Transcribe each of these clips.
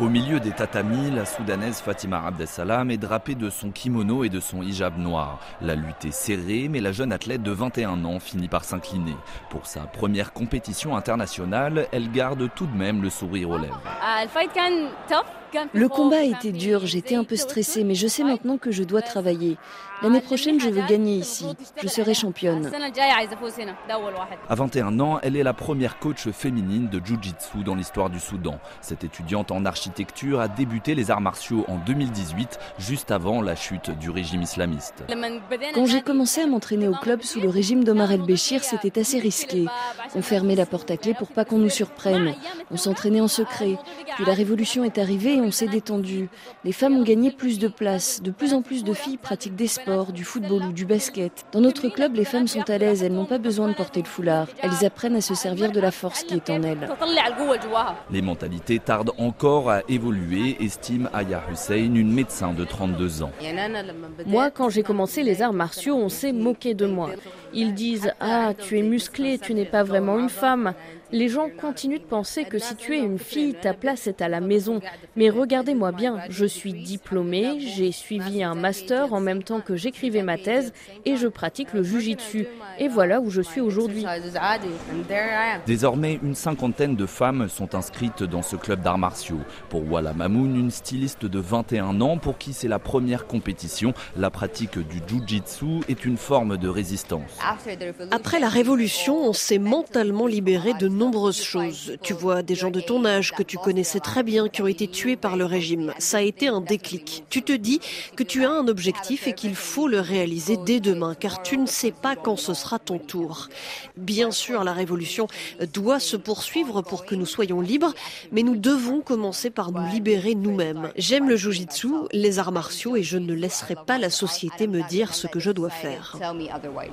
Au milieu des tatamis, la soudanaise Fatima Abdesalam est drapée de son kimono et de son hijab noir. La lutte est serrée, mais la jeune athlète de 21 ans finit par s'incliner. Pour sa première compétition internationale, elle garde tout de même le sourire aux lèvres. Le combat a été dur, j'étais un peu stressée, mais je sais maintenant que je dois travailler. L'année prochaine, je veux gagner ici. Je serai championne. À 21 ans, elle est la première coach féminine de Jiu-Jitsu dans l'histoire du Soudan. Cette étudiante en architecture a débuté les arts martiaux en 2018, juste avant la chute du régime islamiste. Quand j'ai commencé à m'entraîner au club sous le régime d'Omar el-Béchir, c'était assez risqué. On fermait la porte à clé pour pas qu'on nous surprenne. On s'entraînait en secret. Puis la révolution est arrivée on s'est détendu. Les femmes ont gagné plus de place. De plus en plus de filles pratiquent des sports, du football ou du basket. Dans notre club, les femmes sont à l'aise. Elles n'ont pas besoin de porter le foulard. Elles apprennent à se servir de la force qui est en elles. Les mentalités tardent encore à évoluer, estime Aya Hussein, une médecin de 32 ans. Moi, quand j'ai commencé les arts martiaux, on s'est moqué de moi. Ils disent Ah, tu es musclé, tu n'es pas vraiment une femme. Les gens continuent de penser que si tu es une fille, ta place est à la maison. Mais regardez-moi bien, je suis diplômée, j'ai suivi un master en même temps que j'écrivais ma thèse et je pratique le jujitsu. Et voilà où je suis aujourd'hui. Désormais, une cinquantaine de femmes sont inscrites dans ce club d'arts martiaux. Pour Wala Mamoun, une styliste de 21 ans pour qui c'est la première compétition, la pratique du jujitsu est une forme de résistance. Après la révolution, on s'est mentalement libéré de nombreuses choses. Tu vois des gens de ton âge que tu connaissais très bien qui ont été tués par le régime. Ça a été un déclic. Tu te dis que tu as un objectif et qu'il faut le réaliser dès demain, car tu ne sais pas quand ce sera ton tour. Bien sûr, la révolution doit se poursuivre pour que nous soyons libres, mais nous devons commencer par nous libérer nous-mêmes. J'aime le jujitsu, les arts martiaux, et je ne laisserai pas la société me dire ce que je dois faire.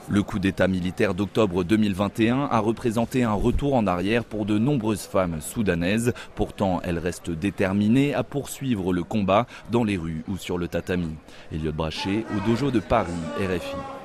Le coup d'État militaire d'octobre 2021 a représenté un retour en arrière pour de nombreuses femmes soudanaises. Pourtant, elles restent déterminées à poursuivre le combat dans les rues ou sur le tatami. Elliot Brachet au dojo de Paris, RFI.